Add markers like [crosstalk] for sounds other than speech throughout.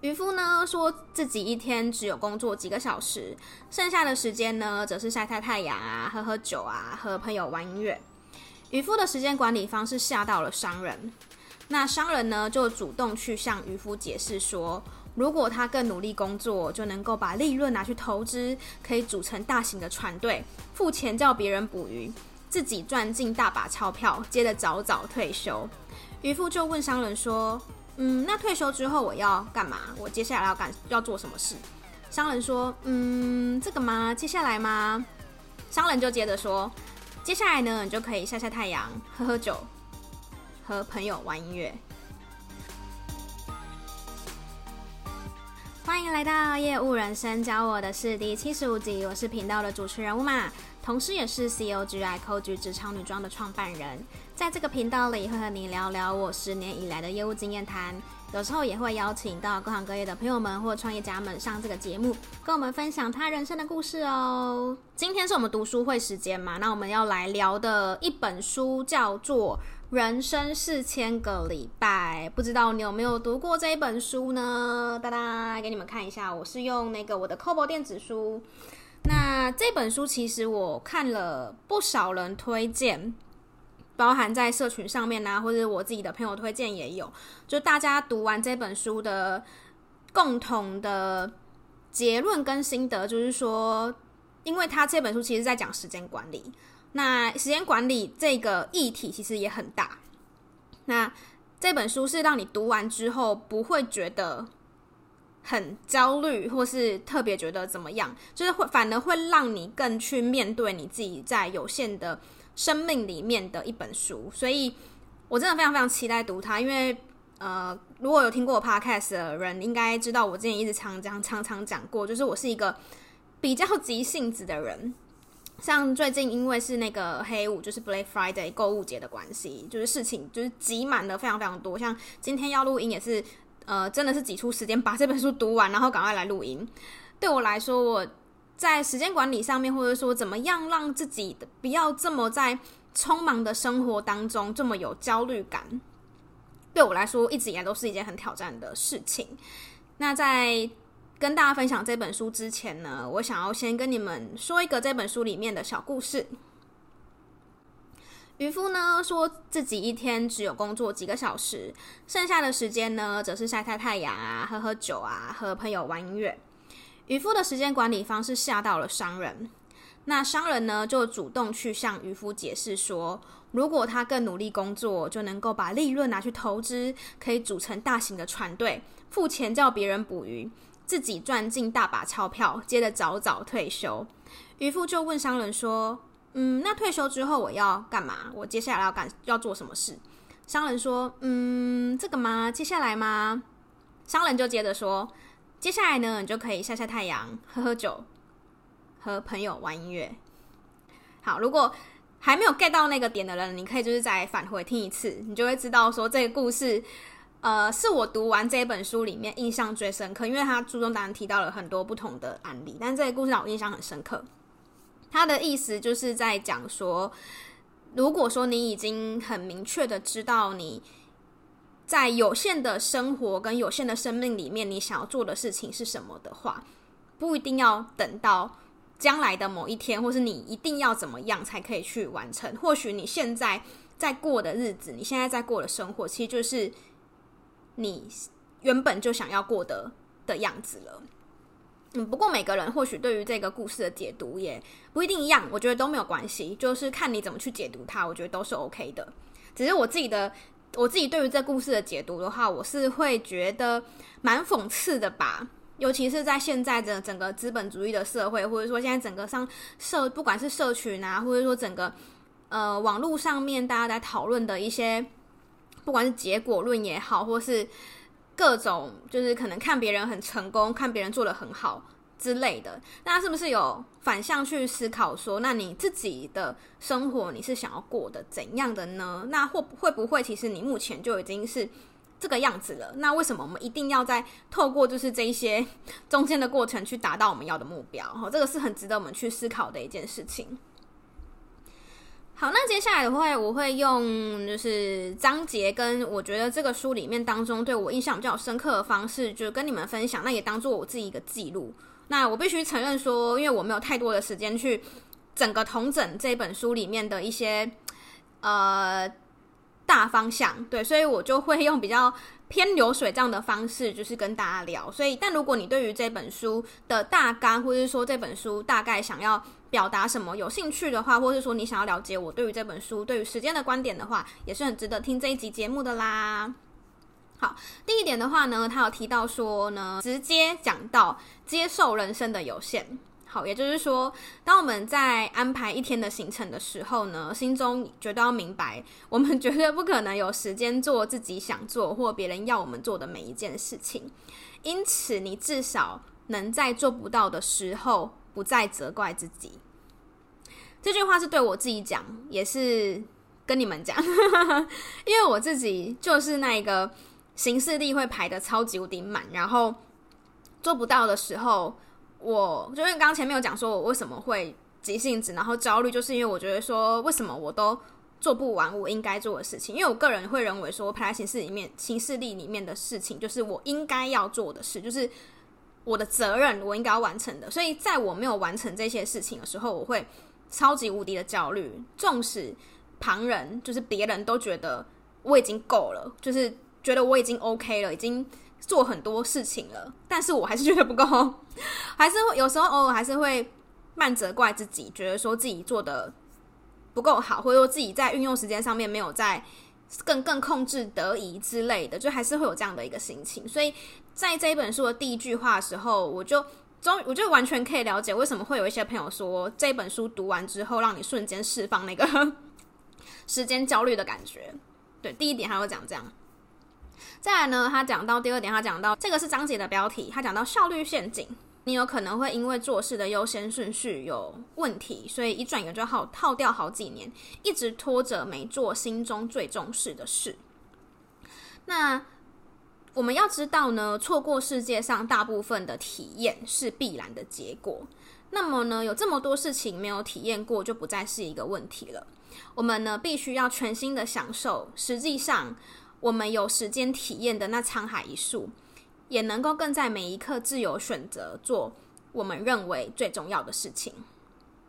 渔夫呢说自己一天只有工作几个小时，剩下的时间呢则是晒晒太阳啊、喝喝酒啊、和朋友玩音乐。渔夫的时间管理方式吓到了商人，那商人呢就主动去向渔夫解释说，如果他更努力工作，就能够把利润拿去投资，可以组成大型的船队，付钱叫别人捕鱼，自己赚进大把钞票，接着早早退休。渔夫就问商人说：“嗯，那退休之后我要干嘛？我接下来要干要做什么事？”商人说：“嗯，这个吗？接下来吗？”商人就接着说：“接下来呢，你就可以晒晒太阳，喝喝酒，和朋友玩音乐。”欢迎来到业务人生教我的事第七十五集，我是频道的主持人 Uma，同时也是 COGI Coach 职场女装的创办人。在这个频道里，会和你聊聊我十年以来的业务经验谈，有时候也会邀请到各行各业的朋友们或创业家们上这个节目，跟我们分享他人生的故事哦。今天是我们读书会时间嘛，那我们要来聊的一本书叫做。人生四千个礼拜，不知道你有没有读过这一本书呢？哒哒，给你们看一下，我是用那个我的 Kobo 电子书。那这本书其实我看了不少人推荐，包含在社群上面啊，或者我自己的朋友推荐也有。就大家读完这本书的共同的结论跟心得，就是说，因为他这本书其实在讲时间管理。那时间管理这个议题其实也很大。那这本书是让你读完之后不会觉得很焦虑，或是特别觉得怎么样，就是会反而会让你更去面对你自己在有限的生命里面的一本书。所以我真的非常非常期待读它，因为呃，如果有听过我 podcast 的人，应该知道我之前一直常讲、常常讲过，就是我是一个比较急性子的人。像最近因为是那个黑五，就是 Black Friday 购物节的关系，就是事情就是挤满了非常非常多。像今天要录音也是，呃，真的是挤出时间把这本书读完，然后赶快来录音。对我来说，我在时间管理上面，或者说怎么样让自己不要这么在匆忙的生活当中这么有焦虑感，对我来说一直以来都是一件很挑战的事情。那在跟大家分享这本书之前呢，我想要先跟你们说一个这本书里面的小故事。渔夫呢说自己一天只有工作几个小时，剩下的时间呢则是晒晒太阳啊、喝喝酒啊、和朋友玩音乐。渔夫的时间管理方式吓到了商人，那商人呢就主动去向渔夫解释说，如果他更努力工作，就能够把利润拿去投资，可以组成大型的船队，付钱叫别人捕鱼。自己赚进大把钞票，接着早早退休。渔夫就问商人说：“嗯，那退休之后我要干嘛？我接下来要干要做什么事？”商人说：“嗯，这个吗？接下来吗？”商人就接着说：“接下来呢，你就可以晒晒太阳，喝喝酒，和朋友玩音乐。”好，如果还没有 get 到那个点的人，你可以就是再返回听一次，你就会知道说这个故事。呃，是我读完这本书里面印象最深刻，因为他书中当然提到了很多不同的案例，但这个故事让我印象很深刻。他的意思就是在讲说，如果说你已经很明确的知道你在有限的生活跟有限的生命里面，你想要做的事情是什么的话，不一定要等到将来的某一天，或是你一定要怎么样才可以去完成。或许你现在在过的日子，你现在在过的生活，其实就是。你原本就想要过的的样子了，嗯，不过每个人或许对于这个故事的解读也不一定一样，我觉得都没有关系，就是看你怎么去解读它，我觉得都是 OK 的。只是我自己的，我自己对于这故事的解读的话，我是会觉得蛮讽刺的吧，尤其是在现在的整个资本主义的社会，或者说现在整个上社，不管是社群啊，或者说整个呃网络上面大家在讨论的一些。不管是结果论也好，或是各种就是可能看别人很成功，看别人做的很好之类的，那是不是有反向去思考说，那你自己的生活你是想要过的怎样的呢？那会会不会其实你目前就已经是这个样子了？那为什么我们一定要在透过就是这一些 [laughs] 中间的过程去达到我们要的目标？哈，这个是很值得我们去思考的一件事情。好，那接下来的话，我会用就是章节跟我觉得这个书里面当中对我印象比较深刻的方式，就跟你们分享。那也当做我自己一个记录。那我必须承认说，因为我没有太多的时间去整个统整这本书里面的一些呃大方向，对，所以我就会用比较偏流水账的方式，就是跟大家聊。所以，但如果你对于这本书的大纲，或者是说这本书大概想要表达什么有兴趣的话，或是说你想要了解我对于这本书对于时间的观点的话，也是很值得听这一集节目的啦。好，第一点的话呢，他有提到说呢，直接讲到接受人生的有限。好，也就是说，当我们在安排一天的行程的时候呢，心中绝对要明白，我们绝对不可能有时间做自己想做或别人要我们做的每一件事情。因此，你至少能在做不到的时候，不再责怪自己，这句话是对我自己讲，也是跟你们讲，[laughs] 因为我自己就是那一个行事历会排的超级无敌满，然后做不到的时候，我就因为刚前面有讲说我为什么会急性子，然后焦虑，就是因为我觉得说为什么我都做不完我应该做的事情，因为我个人会认为说排在行事里面行事历里面的事情，就是我应该要做的事，就是。我的责任，我应该要完成的，所以在我没有完成这些事情的时候，我会超级无敌的焦虑。纵使旁人，就是别人都觉得我已经够了，就是觉得我已经 OK 了，已经做很多事情了，但是我还是觉得不够，还是会有时候偶尔还是会慢责怪自己，觉得说自己做的不够好，或者说自己在运用时间上面没有在更更控制得宜之类的，就还是会有这样的一个心情，所以。在这一本书的第一句话的时候，我就终我就完全可以了解为什么会有一些朋友说这本书读完之后让你瞬间释放那个 [laughs] 时间焦虑的感觉。对，第一点他会讲这样。再来呢，他讲到第二点，他讲到这个是章节的标题，他讲到效率陷阱。你有可能会因为做事的优先顺序有问题，所以一转眼就耗耗掉好几年，一直拖着没做心中最重视的事。那。我们要知道呢，错过世界上大部分的体验是必然的结果。那么呢，有这么多事情没有体验过，就不再是一个问题了。我们呢，必须要全心的享受。实际上，我们有时间体验的那沧海一粟，也能够更在每一刻自由选择做我们认为最重要的事情。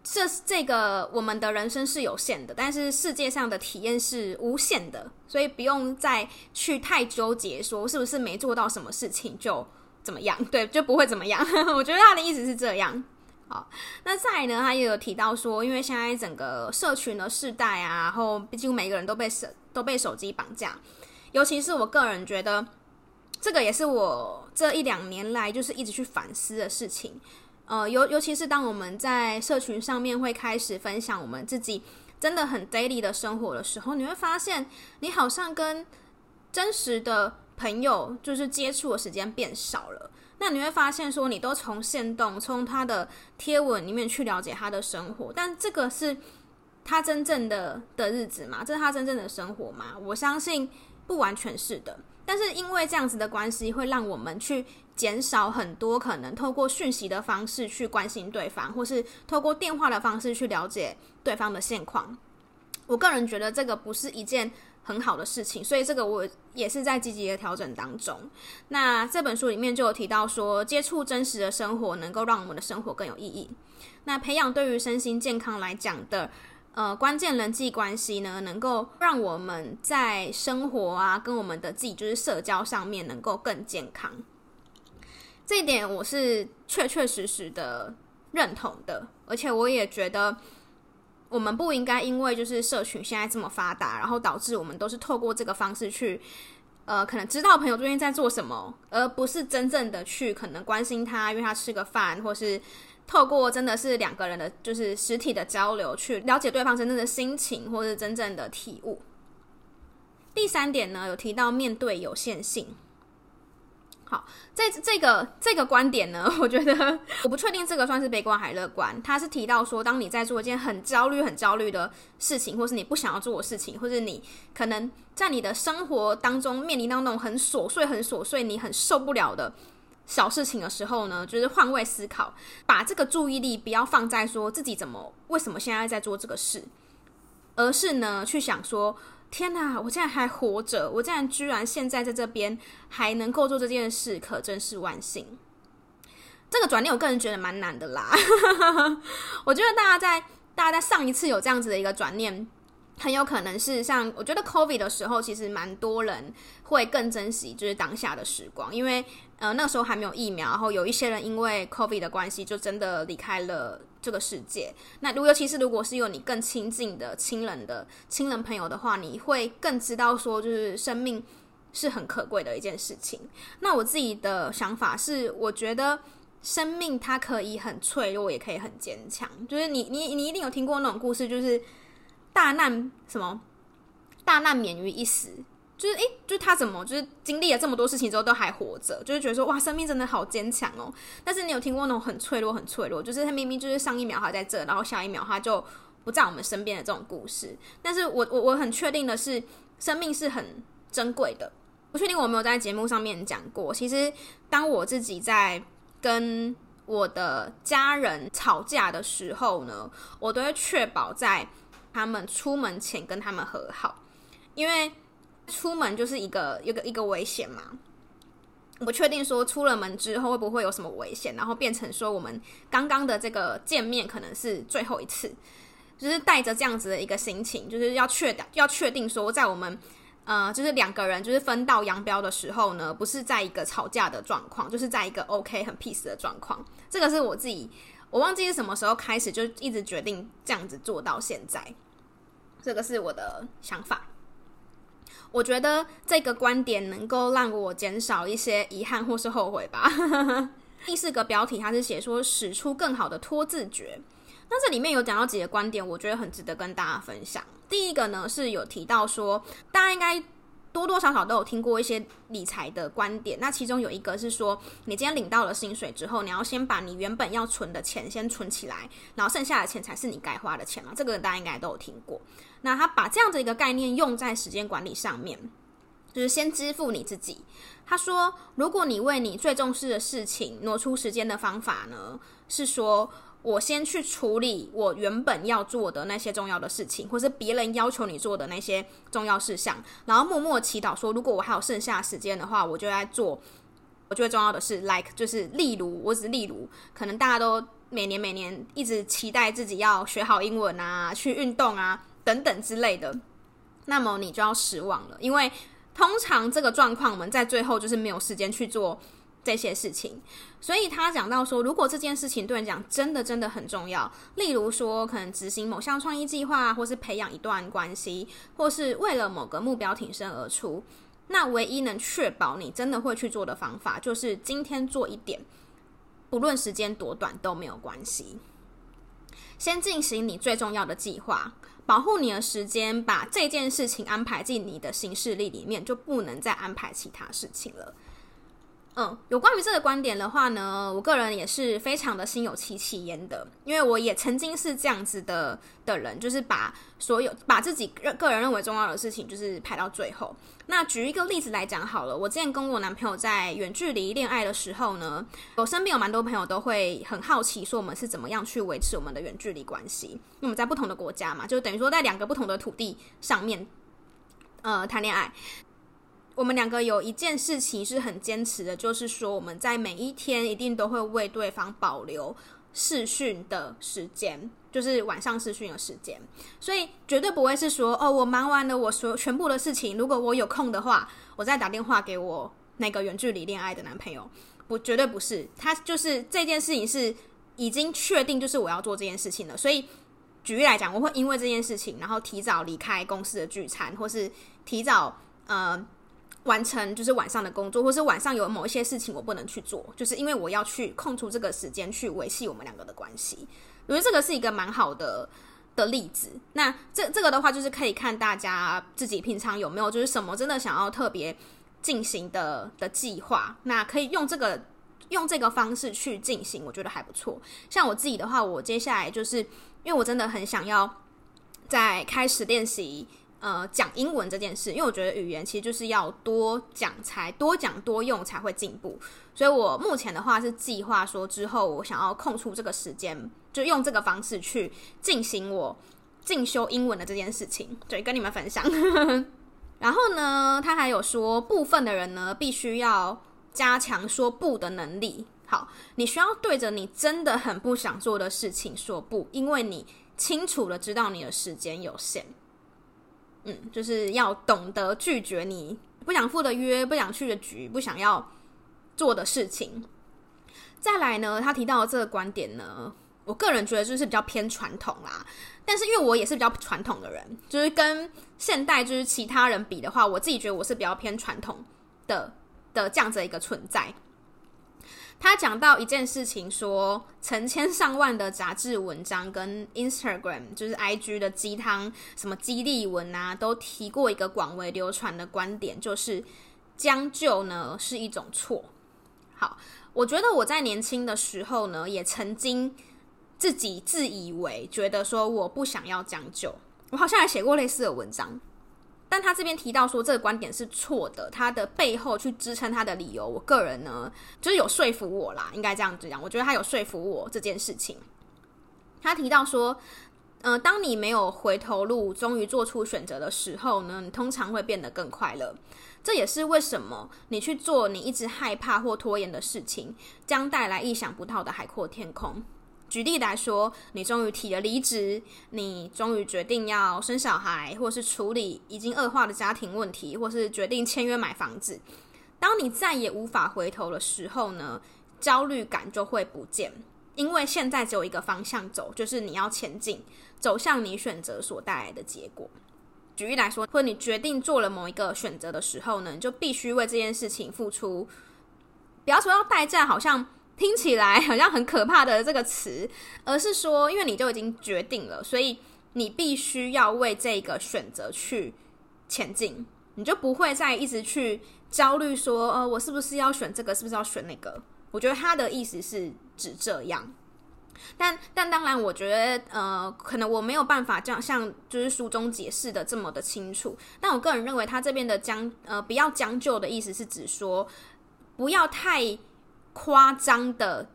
这这个我们的人生是有限的，但是世界上的体验是无限的，所以不用再去太纠结，说是不是没做到什么事情就怎么样，[laughs] 对，就不会怎么样。[laughs] 我觉得他的意思是这样。好，那再呢，他也有提到说，因为现在整个社群的世代啊，然后毕竟每个人都被手都被手机绑架，尤其是我个人觉得，这个也是我这一两年来就是一直去反思的事情。呃，尤尤其是当我们在社群上面会开始分享我们自己真的很 daily 的生活的时候，你会发现你好像跟真实的朋友就是接触的时间变少了。那你会发现说，你都从线动、从他的贴文里面去了解他的生活，但这个是他真正的的日子吗？这是他真正的生活吗？我相信不完全是的。但是因为这样子的关系，会让我们去减少很多可能透过讯息的方式去关心对方，或是透过电话的方式去了解对方的现况。我个人觉得这个不是一件很好的事情，所以这个我也是在积极的调整当中。那这本书里面就有提到说，接触真实的生活能够让我们的生活更有意义。那培养对于身心健康来讲的。呃，关键人际关系呢，能够让我们在生活啊，跟我们的自己就是社交上面能够更健康。这一点我是确确实实的认同的，而且我也觉得我们不应该因为就是社群现在这么发达，然后导致我们都是透过这个方式去，呃，可能知道朋友最近在做什么，而不是真正的去可能关心他，约他吃个饭，或是。透过真的是两个人的，就是实体的交流，去了解对方真正的心情，或是真正的体悟。第三点呢，有提到面对有限性。好，这这个这个观点呢，我觉得我不确定这个算是悲观还是乐观。他是提到说，当你在做一件很焦虑、很焦虑的事情，或是你不想要做的事情，或是你可能在你的生活当中面临到那种很琐碎、很琐碎，你很受不了的。小事情的时候呢，就是换位思考，把这个注意力不要放在说自己怎么、为什么现在在做这个事，而是呢去想说：天哪，我竟然还活着，我竟然居然现在在这边还能够做这件事，可真是万幸。这个转念，我个人觉得蛮难的啦。[laughs] 我觉得大家在大家在上一次有这样子的一个转念，很有可能是像我觉得 COVID 的时候，其实蛮多人会更珍惜就是当下的时光，因为呃那时候还没有疫苗，然后有一些人因为 COVID 的关系，就真的离开了这个世界。那如尤其是如果是有你更亲近的亲人的亲人朋友的话，你会更知道说，就是生命是很可贵的一件事情。那我自己的想法是，我觉得。生命它可以很脆弱，也可以很坚强。就是你你你一定有听过那种故事，就是大难什么大难免于一死，就是诶，就是他怎么就是经历了这么多事情之后都还活着，就是觉得说哇，生命真的好坚强哦。但是你有听过那种很脆弱很脆弱，就是他明明就是上一秒还在这，然后下一秒他就不在我们身边的这种故事。但是我我我很确定的是，生命是很珍贵的。不确定我没有在节目上面讲过，其实当我自己在。跟我的家人吵架的时候呢，我都会确保在他们出门前跟他们和好，因为出门就是一个一个一个危险嘛。我不确定说出了门之后会不会有什么危险，然后变成说我们刚刚的这个见面可能是最后一次，就是带着这样子的一个心情，就是要确要确定说在我们。呃，就是两个人就是分道扬镳的时候呢，不是在一个吵架的状况，就是在一个 OK 很 peace 的状况。这个是我自己，我忘记是什么时候开始就一直决定这样子做到现在。这个是我的想法。我觉得这个观点能够让我减少一些遗憾或是后悔吧。[laughs] 第四个标题它是写说使出更好的脱自觉。那这里面有讲到几个观点，我觉得很值得跟大家分享。第一个呢，是有提到说，大家应该多多少少都有听过一些理财的观点。那其中有一个是说，你今天领到了薪水之后，你要先把你原本要存的钱先存起来，然后剩下的钱才是你该花的钱嘛。这个大家应该都有听过。那他把这样的一个概念用在时间管理上面，就是先支付你自己。他说，如果你为你最重视的事情挪出时间的方法呢，是说。我先去处理我原本要做的那些重要的事情，或是别人要求你做的那些重要事项，然后默默祈祷说，如果我还有剩下时间的话，我就在做我觉得重要的事，like 就是例如，我只是例如，可能大家都每年每年一直期待自己要学好英文啊，去运动啊等等之类的，那么你就要失望了，因为通常这个状况我们在最后就是没有时间去做。这些事情，所以他讲到说，如果这件事情对你讲真的真的很重要，例如说可能执行某项创意计划，或是培养一段关系，或是为了某个目标挺身而出，那唯一能确保你真的会去做的方法，就是今天做一点，不论时间多短都没有关系。先进行你最重要的计划，保护你的时间，把这件事情安排进你的行事历里面，就不能再安排其他事情了。嗯，有关于这个观点的话呢，我个人也是非常的心有戚戚焉的，因为我也曾经是这样子的的人，就是把所有把自己认个人认为重要的事情，就是排到最后。那举一个例子来讲好了，我之前跟我男朋友在远距离恋爱的时候呢，我身边有蛮多朋友都会很好奇，说我们是怎么样去维持我们的远距离关系，因为我们在不同的国家嘛，就等于说在两个不同的土地上面，呃，谈恋爱。我们两个有一件事情是很坚持的，就是说我们在每一天一定都会为对方保留视讯的时间，就是晚上视讯的时间，所以绝对不会是说哦，我忙完了我所全部的事情，如果我有空的话，我再打电话给我那个远距离恋爱的男朋友，不，绝对不是，他就是这件事情是已经确定就是我要做这件事情了，所以举例来讲，我会因为这件事情，然后提早离开公司的聚餐，或是提早呃。完成就是晚上的工作，或是晚上有某一些事情我不能去做，就是因为我要去空出这个时间去维系我们两个的关系。我觉得这个是一个蛮好的的例子。那这这个的话，就是可以看大家自己平常有没有就是什么真的想要特别进行的的计划，那可以用这个用这个方式去进行，我觉得还不错。像我自己的话，我接下来就是因为我真的很想要再开始练习。呃，讲英文这件事，因为我觉得语言其实就是要多讲才多讲多用才会进步，所以我目前的话是计划说之后我想要空出这个时间，就用这个方式去进行我进修英文的这件事情，对，跟你们分享。然后呢，他还有说，部分的人呢，必须要加强说不的能力。好，你需要对着你真的很不想做的事情说不，因为你清楚的知道你的时间有限。嗯，就是要懂得拒绝你不想赴的约、不想去的局、不想要做的事情。再来呢，他提到的这个观点呢，我个人觉得就是比较偏传统啦。但是因为我也是比较传统的人，就是跟现代就是其他人比的话，我自己觉得我是比较偏传统的的这样子的一个存在。他讲到一件事情说，成千上万的杂志文章跟 Instagram 就是 IG 的鸡汤什么激励文啊，都提过一个广为流传的观点，就是将就呢是一种错。好，我觉得我在年轻的时候呢，也曾经。自己自以为觉得说我不想要将就，我好像还写过类似的文章，但他这边提到说这个观点是错的，他的背后去支撑他的理由，我个人呢就是有说服我啦，应该这样子讲，我觉得他有说服我这件事情。他提到说，嗯、当你没有回头路，终于做出选择的时候呢，你通常会变得更快乐。这也是为什么你去做你一直害怕或拖延的事情，将带来意想不到的海阔天空。举例来说，你终于提了离职，你终于决定要生小孩，或是处理已经恶化的家庭问题，或是决定签约买房子。当你再也无法回头的时候呢，焦虑感就会不见，因为现在只有一个方向走，就是你要前进，走向你选择所带来的结果。举例来说，或你决定做了某一个选择的时候呢，你就必须为这件事情付出，不要说要代价，好像。听起来好像很可怕的这个词，而是说，因为你就已经决定了，所以你必须要为这个选择去前进，你就不会再一直去焦虑说，呃，我是不是要选这个，是不是要选那个？我觉得他的意思是指这样，但但当然，我觉得呃，可能我没有办法这样像就是书中解释的这么的清楚，但我个人认为他这边的将呃不要将就的意思是指说不要太。夸张的，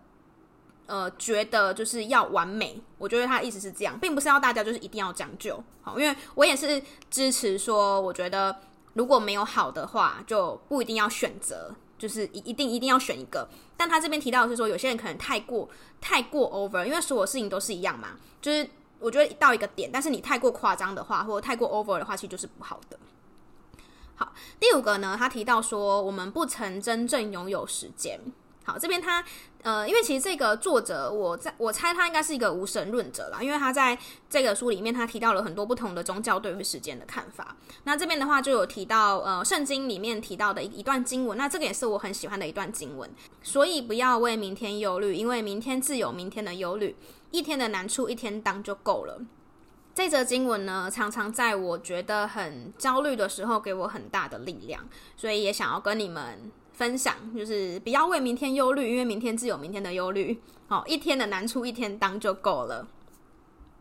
呃，觉得就是要完美。我觉得他的意思是这样，并不是要大家就是一定要将就。好，因为我也是支持说，我觉得如果没有好的话，就不一定要选择，就是一一定一定要选一个。但他这边提到是说，有些人可能太过太过 over，因为所有事情都是一样嘛。就是我觉得到一个点，但是你太过夸张的话，或者太过 over 的话，其实就是不好的。好，第五个呢，他提到说，我们不曾真正拥有时间。好，这边他呃，因为其实这个作者，我在我猜他应该是一个无神论者啦，因为他在这个书里面，他提到了很多不同的宗教对于时间的看法。那这边的话就有提到呃，圣经里面提到的一一段经文，那这个也是我很喜欢的一段经文。所以不要为明天忧虑，因为明天自有明天的忧虑，一天的难处一天当就够了。这则经文呢，常常在我觉得很焦虑的时候，给我很大的力量，所以也想要跟你们。分享就是不要为明天忧虑，因为明天自有明天的忧虑。好，一天的难处一天当就够了。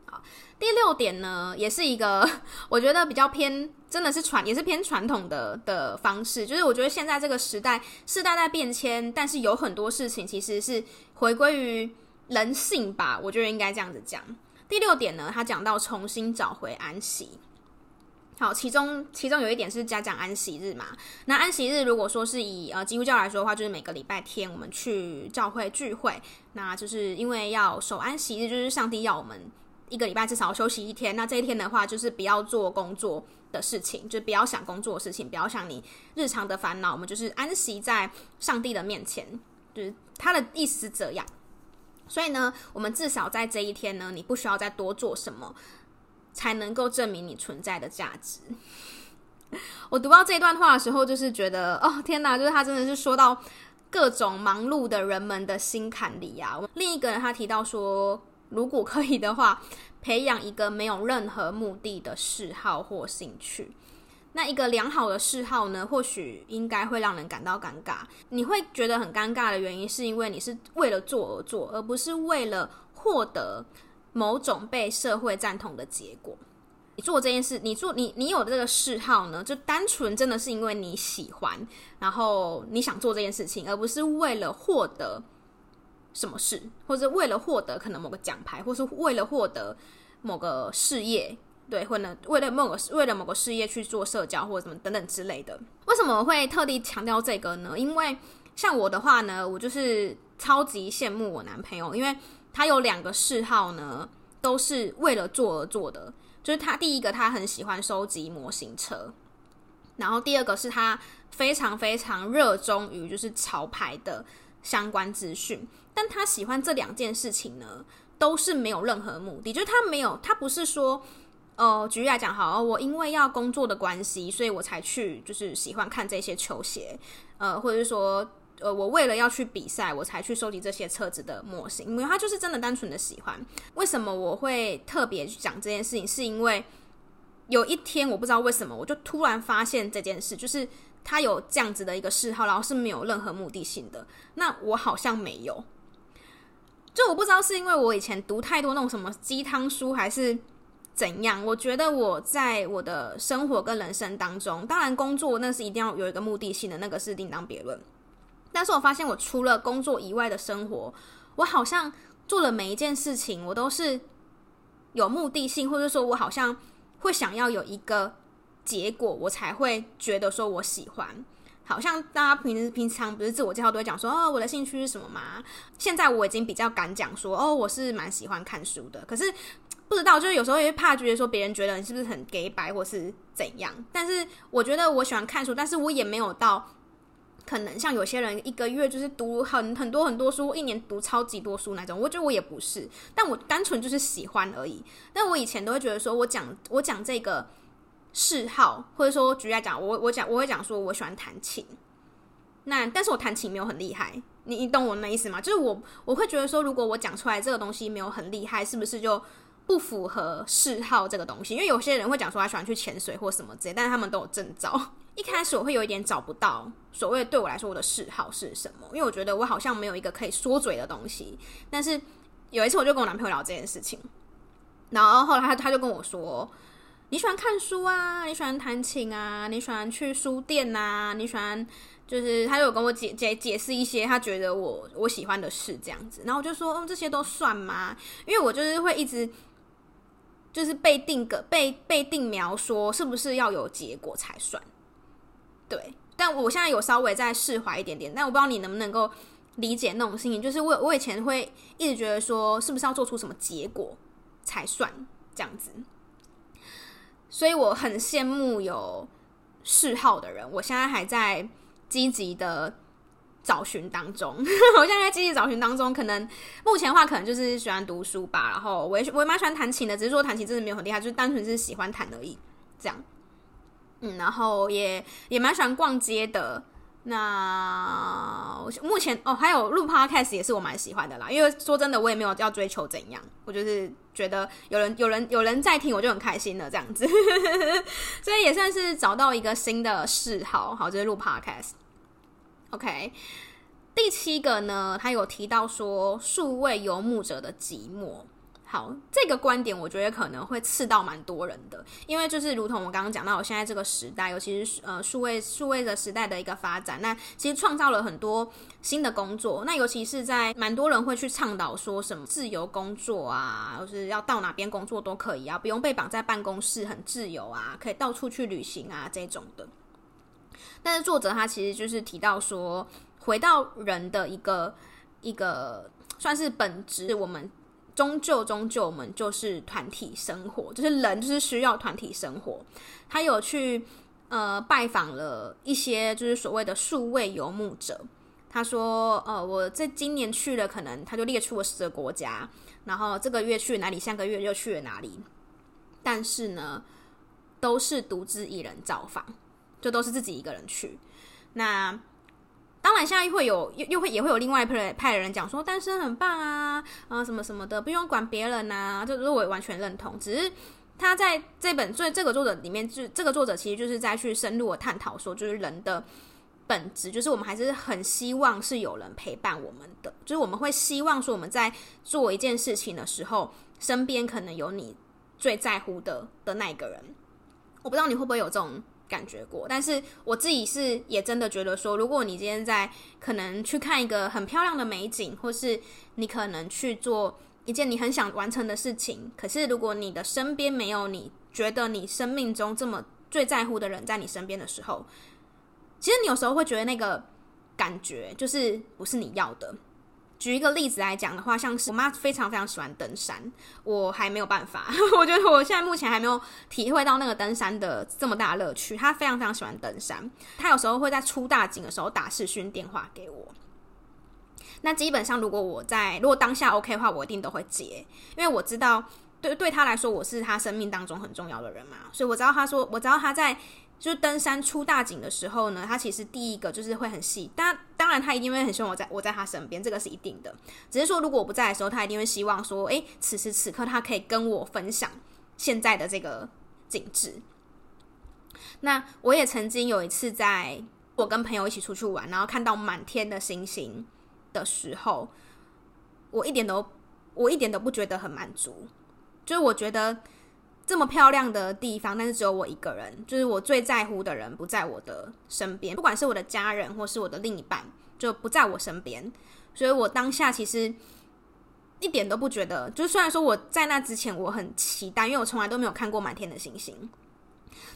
好，第六点呢，也是一个 [laughs] 我觉得比较偏，真的是传，也是偏传统的的方式。就是我觉得现在这个时代，世代在变迁，但是有很多事情其实是回归于人性吧。我觉得应该这样子讲。第六点呢，他讲到重新找回安息。好，其中其中有一点是加讲安息日嘛。那安息日如果说是以呃基督教来说的话，就是每个礼拜天我们去教会聚会，那就是因为要守安息日，就是上帝要我们一个礼拜至少要休息一天。那这一天的话，就是不要做工作的事情，就不要想工作的事情，不要想你日常的烦恼，我们就是安息在上帝的面前，就是他的意思是这样。所以呢，我们至少在这一天呢，你不需要再多做什么。才能够证明你存在的价值。[laughs] 我读到这段话的时候，就是觉得，哦天哪，就是他真的是说到各种忙碌的人们的心坎里呀。另一个人他提到说，如果可以的话，培养一个没有任何目的的嗜好或兴趣。那一个良好的嗜好呢，或许应该会让人感到尴尬。你会觉得很尴尬的原因，是因为你是为了做而做，而不是为了获得。某种被社会赞同的结果，你做这件事，你做你你有这个嗜好呢，就单纯真的是因为你喜欢，然后你想做这件事情，而不是为了获得什么事，或者为了获得可能某个奖牌，或是为了获得某个事业，对，或者为了某个为了某个事业去做社交或者什么等等之类的。为什么会特地强调这个呢？因为像我的话呢，我就是超级羡慕我男朋友，因为他有两个嗜好呢，都是为了做而做的。就是他第一个，他很喜欢收集模型车，然后第二个是他非常非常热衷于就是潮牌的相关资讯。但他喜欢这两件事情呢，都是没有任何目的，就是他没有，他不是说，呃，举例来讲，好，我因为要工作的关系，所以我才去就是喜欢看这些球鞋，呃，或者是说。呃，我为了要去比赛，我才去收集这些车子的模型，因为他就是真的单纯的喜欢。为什么我会特别去讲这件事情？是因为有一天我不知道为什么，我就突然发现这件事，就是他有这样子的一个嗜好，然后是没有任何目的性的。那我好像没有，就我不知道是因为我以前读太多那种什么鸡汤书，还是怎样？我觉得我在我的生活跟人生当中，当然工作那是一定要有一个目的性的，那个是另当别论。但是我发现，我除了工作以外的生活，我好像做了每一件事情，我都是有目的性，或者说，我好像会想要有一个结果，我才会觉得说我喜欢。好像大家平时平常不是自我介绍都会讲说，哦，我的兴趣是什么吗？现在我已经比较敢讲说，哦，我是蛮喜欢看书的。可是不知道，就是有时候也会怕觉得说别人觉得你是不是很给白或是怎样。但是我觉得我喜欢看书，但是我也没有到。可能像有些人一个月就是读很很多很多书，一年读超级多书那种。我觉得我也不是，但我单纯就是喜欢而已。但我以前都会觉得说，我讲我讲这个嗜好，或者说举例来讲，我我讲我会讲说我喜欢弹琴。那但是我弹琴没有很厉害，你你懂我那意思吗？就是我我会觉得说，如果我讲出来这个东西没有很厉害，是不是就不符合嗜好这个东西？因为有些人会讲说他喜欢去潜水或什么之类，但是他们都有证照。[laughs] 一开始我会有一点找不到所谓对我来说我的嗜好是什么，因为我觉得我好像没有一个可以说嘴的东西。但是有一次我就跟我男朋友聊这件事情，然后后来他他就跟我说：“你喜欢看书啊，你喜欢弹琴啊，你喜欢去书店啊，你喜欢就是他就有跟我解解解释一些他觉得我我喜欢的事这样子。”然后我就说：“嗯，这些都算吗？因为我就是会一直就是被定个被被定苗说是不是要有结果才算。”对，但我现在有稍微再释怀一点点，但我不知道你能不能够理解那种心情。就是我我以前会一直觉得说，是不是要做出什么结果才算这样子？所以我很羡慕有嗜好的人。我现在还在积极的找寻当中，[laughs] 我现在在积极找寻当中。可能目前的话，可能就是喜欢读书吧。然后我也我也蛮喜欢弹琴的，只是说弹琴真的没有很厉害，就是单纯是喜欢弹而已，这样。嗯，然后也也蛮喜欢逛街的。那目前哦，还有录 podcast 也是我蛮喜欢的啦。因为说真的，我也没有要追求怎样，我就是觉得有人有人有人在听，我就很开心了这样子。[laughs] 所以也算是找到一个新的嗜好，好，就是录 podcast。OK，第七个呢，他有提到说数位游牧者的寂寞。好，这个观点我觉得可能会刺到蛮多人的，因为就是如同我刚刚讲到，我现在这个时代，尤其是呃数位数位的时代的一个发展，那其实创造了很多新的工作。那尤其是在蛮多人会去倡导说什么自由工作啊，就是要到哪边工作都可以啊，不用被绑在办公室，很自由啊，可以到处去旅行啊这种的。但是作者他其实就是提到说，回到人的一个一个算是本质，我们。终究，终究，我们就是团体生活，就是人就是需要团体生活。他有去呃拜访了一些就是所谓的数位游牧者。他说，呃，我在今年去了，可能他就列出了十个国家，然后这个月去了哪里，下个月又去了哪里。但是呢，都是独自一人造访，就都是自己一个人去。那。当然，现在会有又又会也会有另外派派的人讲说单身很棒啊，啊什么什么的，不用管别人呐、啊，就是我完全认同。只是他在这本最这个作者里面，就这个作者其实就是在去深入的探讨说，就是人的本质，就是我们还是很希望是有人陪伴我们的，就是我们会希望说我们在做一件事情的时候，身边可能有你最在乎的的那一个人。我不知道你会不会有这种。感觉过，但是我自己是也真的觉得说，如果你今天在可能去看一个很漂亮的美景，或是你可能去做一件你很想完成的事情，可是如果你的身边没有你觉得你生命中这么最在乎的人在你身边的时候，其实你有时候会觉得那个感觉就是不是你要的。举一个例子来讲的话，像是我妈非常非常喜欢登山，我还没有办法。[laughs] 我觉得我现在目前还没有体会到那个登山的这么大乐趣。她非常非常喜欢登山，她有时候会在出大景的时候打视讯电话给我。那基本上，如果我在如果当下 OK 的话，我一定都会接，因为我知道对对她来说，我是她生命当中很重要的人嘛。所以我知道她说，我知道她在。就是登山出大景的时候呢，他其实第一个就是会很细，但当然他一定会很希望我在我在他身边，这个是一定的。只是说如果我不在的时候，他一定会希望说，诶，此时此刻他可以跟我分享现在的这个景致。那我也曾经有一次在我跟朋友一起出去玩，然后看到满天的星星的时候，我一点都我一点都不觉得很满足，就是我觉得。这么漂亮的地方，但是只有我一个人，就是我最在乎的人不在我的身边，不管是我的家人或是我的另一半，就不在我身边。所以我当下其实一点都不觉得，就虽然说我在那之前我很期待，因为我从来都没有看过满天的星星，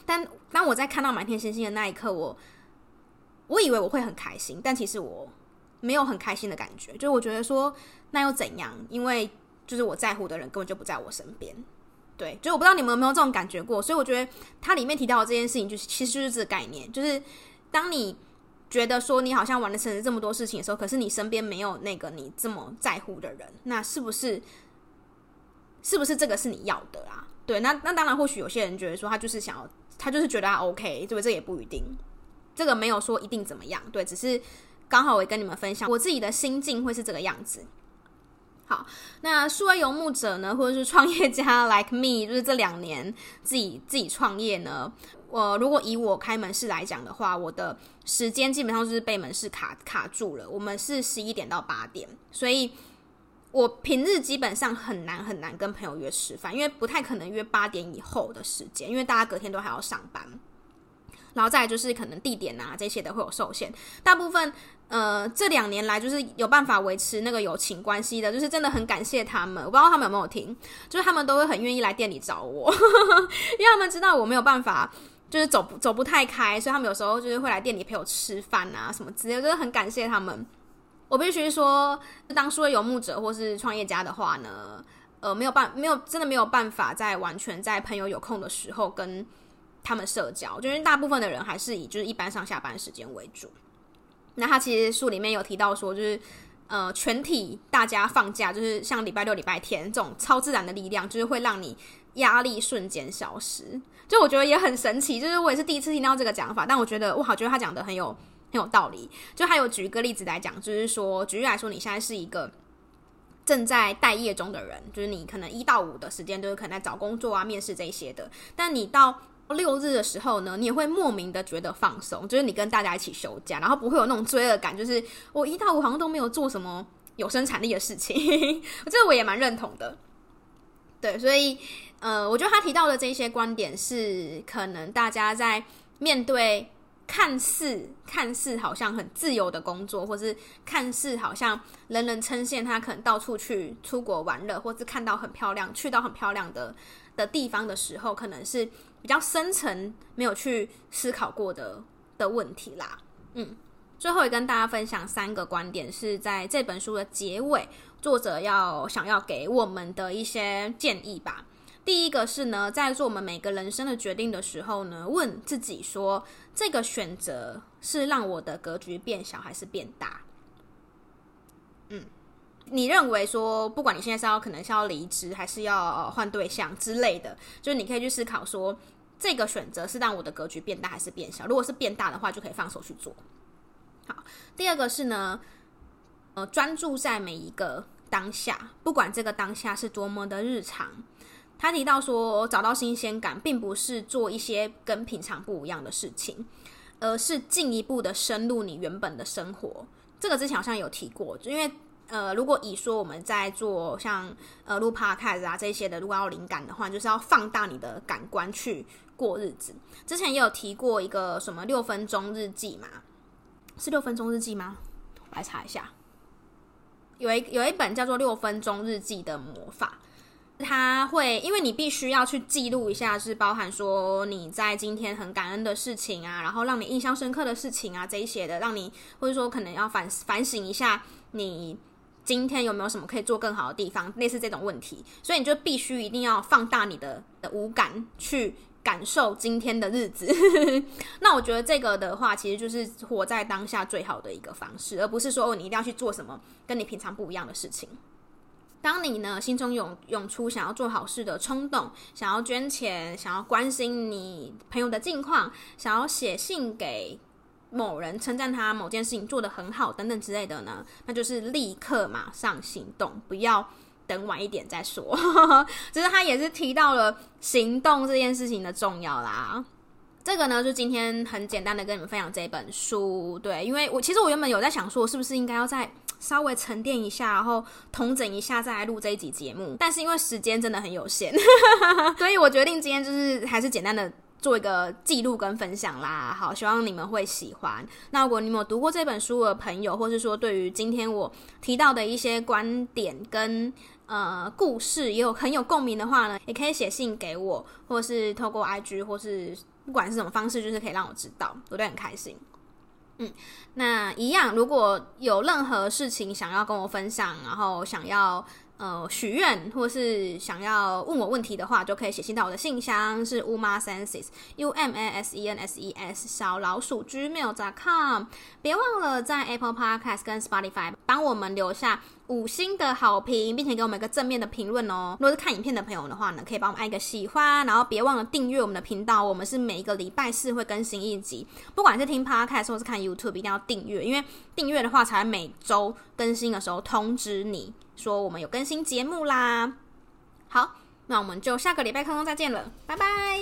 但当我在看到满天星星的那一刻，我我以为我会很开心，但其实我没有很开心的感觉，就我觉得说那又怎样？因为就是我在乎的人根本就不在我身边。对，就我不知道你们有没有这种感觉过，所以我觉得它里面提到的这件事情，就是其实就是这个概念，就是当你觉得说你好像完成了这么多事情的时候，可是你身边没有那个你这么在乎的人，那是不是是不是这个是你要的啊？对，那那当然，或许有些人觉得说他就是想要，他就是觉得他 OK，对，这也不一定，这个没有说一定怎么样，对，只是刚好我也跟你们分享我自己的心境会是这个样子。好，那数位游牧者呢，或者是创业家，[laughs] like me，就是这两年自己自己创业呢。我如果以我开门市来讲的话，我的时间基本上就是被门市卡卡住了。我们是十一点到八点，所以我平日基本上很难很难跟朋友约吃饭，因为不太可能约八点以后的时间，因为大家隔天都还要上班。然后再就是可能地点啊这些的会有受限，大部分呃这两年来就是有办法维持那个友情关系的，就是真的很感谢他们。我不知道他们有没有听，就是他们都会很愿意来店里找我，[laughs] 因为他们知道我没有办法，就是走不走不太开，所以他们有时候就是会来店里陪我吃饭啊什么之类的，就是很感谢他们。我必须说，当数位游牧者或是创业家的话呢，呃没有办没有真的没有办法在完全在朋友有空的时候跟。他们社交，就是大部分的人还是以就是一般上下班时间为主。那他其实书里面有提到说，就是呃全体大家放假，就是像礼拜六、礼拜天这种超自然的力量，就是会让你压力瞬间消失。就我觉得也很神奇，就是我也是第一次听到这个讲法，但我觉得我好觉得他讲的很有很有道理。就还有举一个例子来讲，就是说举例来说，你现在是一个正在待业中的人，就是你可能一到五的时间都是可能在找工作啊、面试这些的，但你到六日的时候呢，你也会莫名的觉得放松，就是你跟大家一起休假，然后不会有那种罪恶感，就是我一到五好像都没有做什么有生产力的事情，[laughs] 这个我也蛮认同的。对，所以呃，我觉得他提到的这些观点是，可能大家在面对看似看似好像很自由的工作，或是看似好像人人称羡他可能到处去出国玩乐，或是看到很漂亮，去到很漂亮的的地方的时候，可能是。比较深层没有去思考过的的问题啦，嗯，最后也跟大家分享三个观点，是在这本书的结尾，作者要想要给我们的一些建议吧。第一个是呢，在做我们每个人生的决定的时候呢，问自己说，这个选择是让我的格局变小还是变大？嗯，你认为说，不管你现在是要可能是要离职，还是要换对象之类的，就是你可以去思考说。这个选择是让我的格局变大还是变小？如果是变大的话，就可以放手去做。好，第二个是呢，呃，专注在每一个当下，不管这个当下是多么的日常。他提到说，找到新鲜感，并不是做一些跟平常不一样的事情，而是进一步的深入你原本的生活。这个之前好像有提过，因为。呃，如果以说我们在做像呃录 podcast 啊这些的，如果要灵感的话，就是要放大你的感官去过日子。之前也有提过一个什么六分钟日记嘛，是六分钟日记吗？我来查一下。有一有一本叫做《六分钟日记》的魔法。他会，因为你必须要去记录一下，是包含说你在今天很感恩的事情啊，然后让你印象深刻的事情啊，这一些的，让你或者说可能要反反省一下，你今天有没有什么可以做更好的地方，类似这种问题，所以你就必须一定要放大你的的五感去感受今天的日子。[laughs] 那我觉得这个的话，其实就是活在当下最好的一个方式，而不是说哦，你一定要去做什么跟你平常不一样的事情。当你呢，心中涌涌出想要做好事的冲动，想要捐钱，想要关心你朋友的近况，想要写信给某人称赞他某件事情做得很好等等之类的呢，那就是立刻马上行动，不要等晚一点再说。[laughs] 只是他也是提到了行动这件事情的重要啦。这个呢，就今天很简单的跟你们分享这本书。对，因为我其实我原本有在想说，是不是应该要再稍微沉淀一下，然后统整一下再来录这一集节目。但是因为时间真的很有限，[laughs] 所以我决定今天就是还是简单的做一个记录跟分享啦。好，希望你们会喜欢。那如果你们有读过这本书的朋友，或是说对于今天我提到的一些观点跟呃故事也有很有共鸣的话呢，也可以写信给我，或是透过 IG 或是。不管是什么方式，就是可以让我知道，我都很开心。嗯，那一样，如果有任何事情想要跟我分享，然后想要呃许愿，或是想要问我问题的话，就可以写信到我的信箱，是 umasenses u m a s e n s e s 小老鼠 gmail.com。别忘了在 Apple Podcast 跟 Spotify 帮我们留下。五星的好评，并且给我们一个正面的评论哦。如果是看影片的朋友的话呢，可以帮我们按一个喜欢，然后别忘了订阅我们的频道。我们是每一个礼拜四会更新一集，不管是听 Podcast 或是看 YouTube，一定要订阅，因为订阅的话才每周更新的时候通知你说我们有更新节目啦。好，那我们就下个礼拜空中再见了，拜拜。